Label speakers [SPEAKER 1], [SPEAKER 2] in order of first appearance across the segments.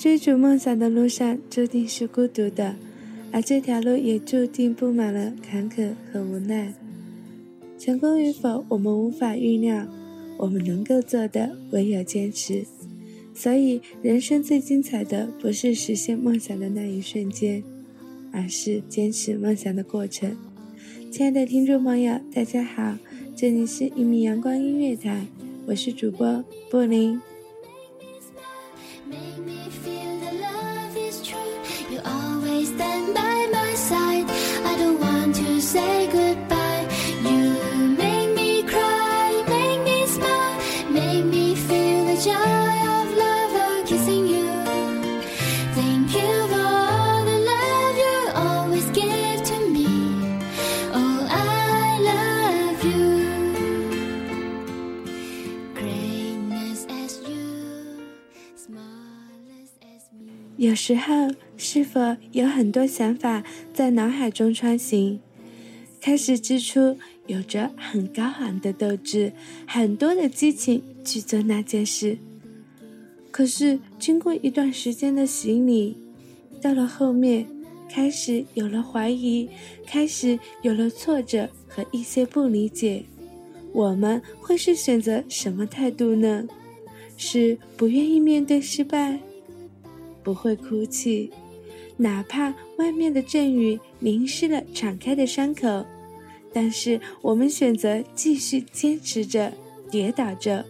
[SPEAKER 1] 追逐梦想的路上，注定是孤独的，而这条路也注定布满了坎坷和无奈。成功与否，我们无法预料，我们能够做的唯有坚持。所以，人生最精彩的不是实现梦想的那一瞬间，而是坚持梦想的过程。亲爱的听众朋友，大家好，这里是一米阳光音乐台，我是主播布林。Make me feel love is true. You always stand by my side. I don't want to say goodbye. 有时候，是否有很多想法在脑海中穿行，开始之初有着很高昂的斗志，很多的激情去做那件事。可是经过一段时间的洗礼，到了后面，开始有了怀疑，开始有了挫折和一些不理解，我们会是选择什么态度呢？是不愿意面对失败？不会哭泣，哪怕外面的阵雨淋湿了敞开的伤口，但是我们选择继续坚持着，跌倒着，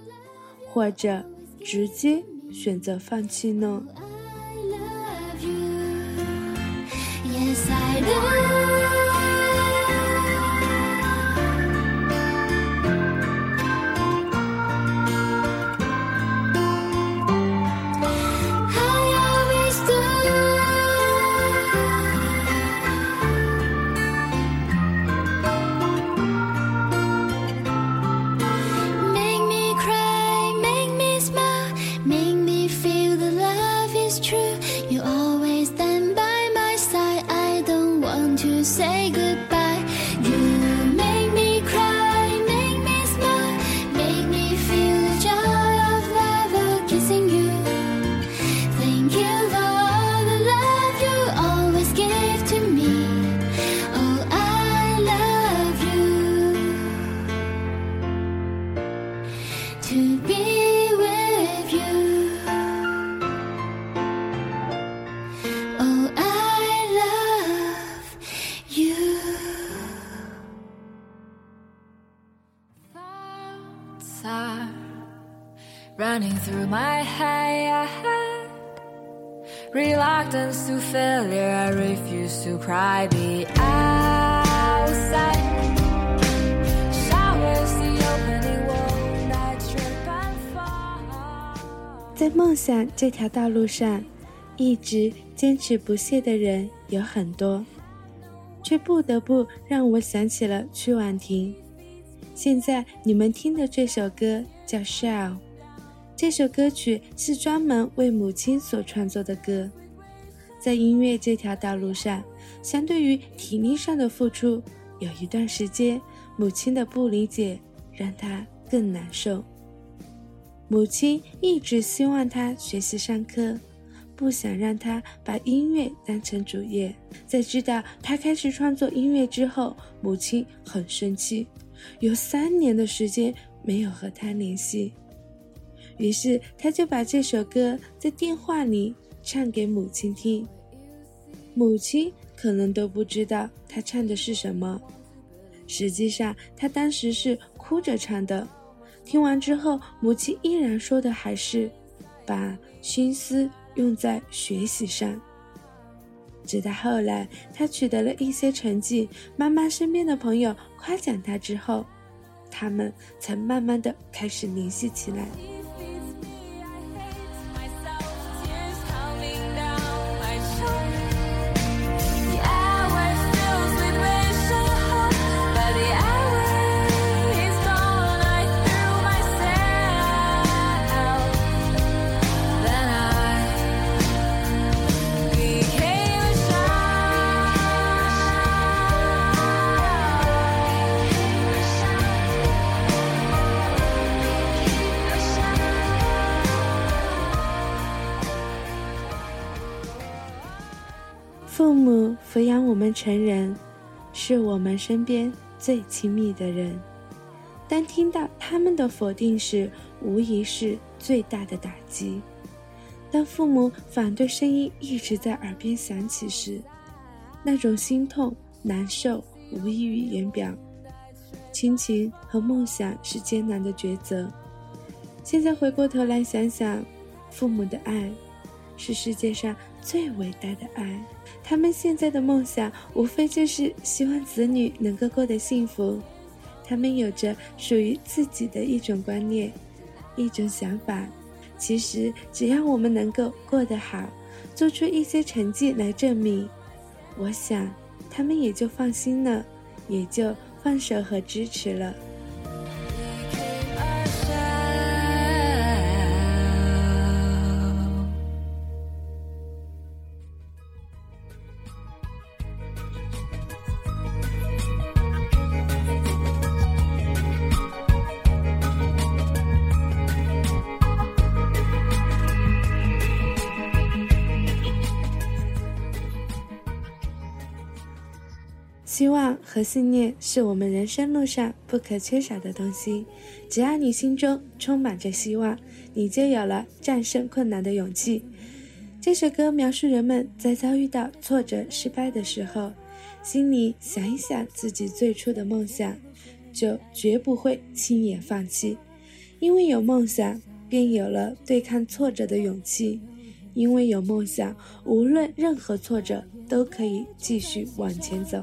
[SPEAKER 1] 或者直接选择放弃呢？I love you. Yes i do.
[SPEAKER 2] ？running through my head reluctance to failure i refuse to cry be outside showers the opening world night trip and fall
[SPEAKER 1] 在梦想这条道路上一直坚持不懈的人有很多却不得不让我想起了曲婉婷现在你们听的这首歌叫 shell
[SPEAKER 3] 这首歌曲是专门为母亲所创作的歌。在音乐这条道路上，相对于体力上的付出，有一段时间，母亲的不理解让他更难受。母亲一直希望他学习上课，不想让他把音乐当成主业。在知道他开始创作音乐之后，母亲很生气，有三年的时间没有和他联系。于是他就把这首歌在电话里。唱给母亲听，母亲可能都不知道他唱的是什么。实际上，他当时是哭着唱的。听完之后，母亲依然说的还是把心思用在学习上。直到后来，他取得了一些成绩，妈妈身边的朋友夸奖他之后，他们才慢慢的开始联系起来。父母抚养我们成人，是我们身边最亲密的人。当听到他们的否定时，无疑是最大的打击。当父母反对声音一直在耳边响起时，那种心痛难受无异于言表。亲情和梦想是艰难的抉择。现在回过头来想想，父母的爱，是世界上最伟大的爱。他们现在的梦想，无非就是希望子女能够过得幸福。他们有着属于自己的一种观念，一种想法。其实，只要我们能够过得好，做出一些成绩来证明，我想，他们也就放心了，也就放手和支持了。希望和信念是我们人生路上不可缺少的东西。只要你心中充满着希望，你就有了战胜困难的勇气。这首歌描述人们在遭遇到挫折、失败的时候，心里想一想自己最初的梦想，就绝不会轻言放弃。因为有梦想，便有了对抗挫折的勇气；因为有梦想，无论任何挫折，都可以继续往前走。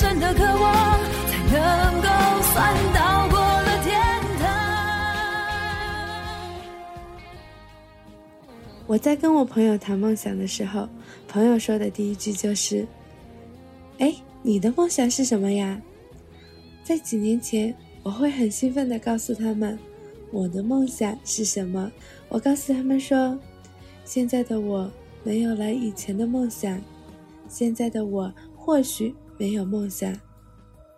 [SPEAKER 2] 真的渴望，才能够算到过了天堂。
[SPEAKER 3] 我在跟我朋友谈梦想的时候，朋友说的第一句就是：“哎，你的梦想是什么呀？”在几年前，我会很兴奋的告诉他们我的梦想是什么。我告诉他们说，现在的我。没有了以前的梦想，现在的我或许没有梦想，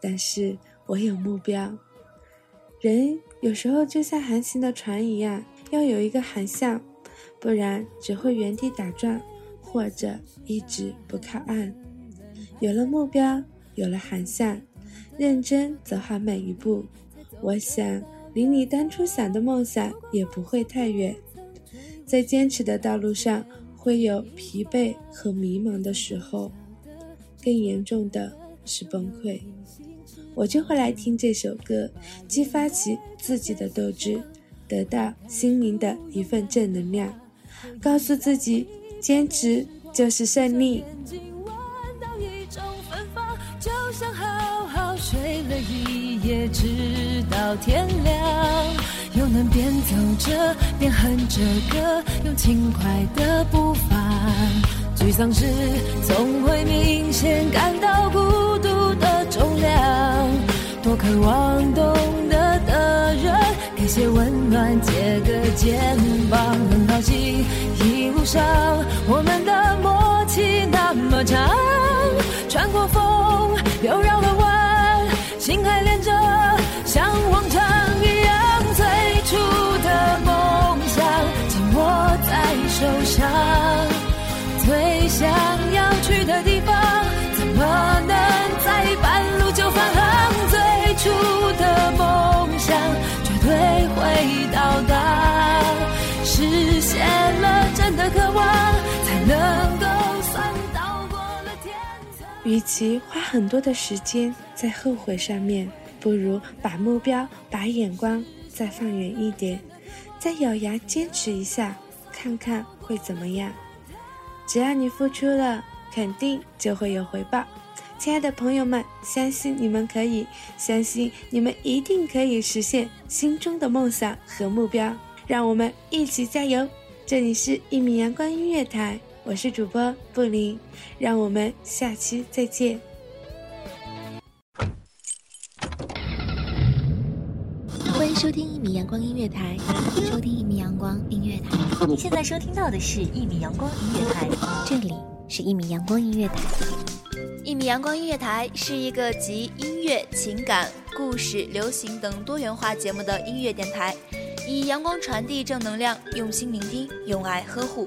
[SPEAKER 3] 但是我有目标。人有时候就像航行的船一样，要有一个航向，不然只会原地打转，或者一直不靠岸。有了目标，有了航向，认真走好每一步，我想离你当初想的梦想也不会太远。在坚持的道路上，会有疲惫和迷茫的时候，更严重的是崩溃。我就会来听这首歌，激发起自己的斗志，得到心灵的一份正能量，告诉自己，坚持就是胜利。
[SPEAKER 2] 睡了一夜，直到天亮，又能边走着边哼着歌，用轻快的步伐。沮丧时总会明显感到孤独的重量，多渴望懂得的人给些温暖，借个肩膀。
[SPEAKER 3] 与其花很多的时间在后悔上面，不如把目标、把眼光再放远一点，再咬牙坚持一下，看看会怎么样。只要你付出了，肯定就会有回报。亲爱的朋友们，相信你们可以，相信你们一定可以实现心中的梦想和目标。让我们一起加油！这里是一米阳光音乐台。我是主播布林，让我们下期再见。
[SPEAKER 4] 欢迎收听一米阳光音乐台，
[SPEAKER 5] 收听一米阳光音乐台。
[SPEAKER 6] 你现在收听到的是一米阳光音乐台，
[SPEAKER 5] 这里是一米阳光音乐台。
[SPEAKER 4] 一米阳光音乐台是一个集音乐、情感、故事、流行等多元化节目的音乐电台，以阳光传递正能量，用心聆听，用爱呵护。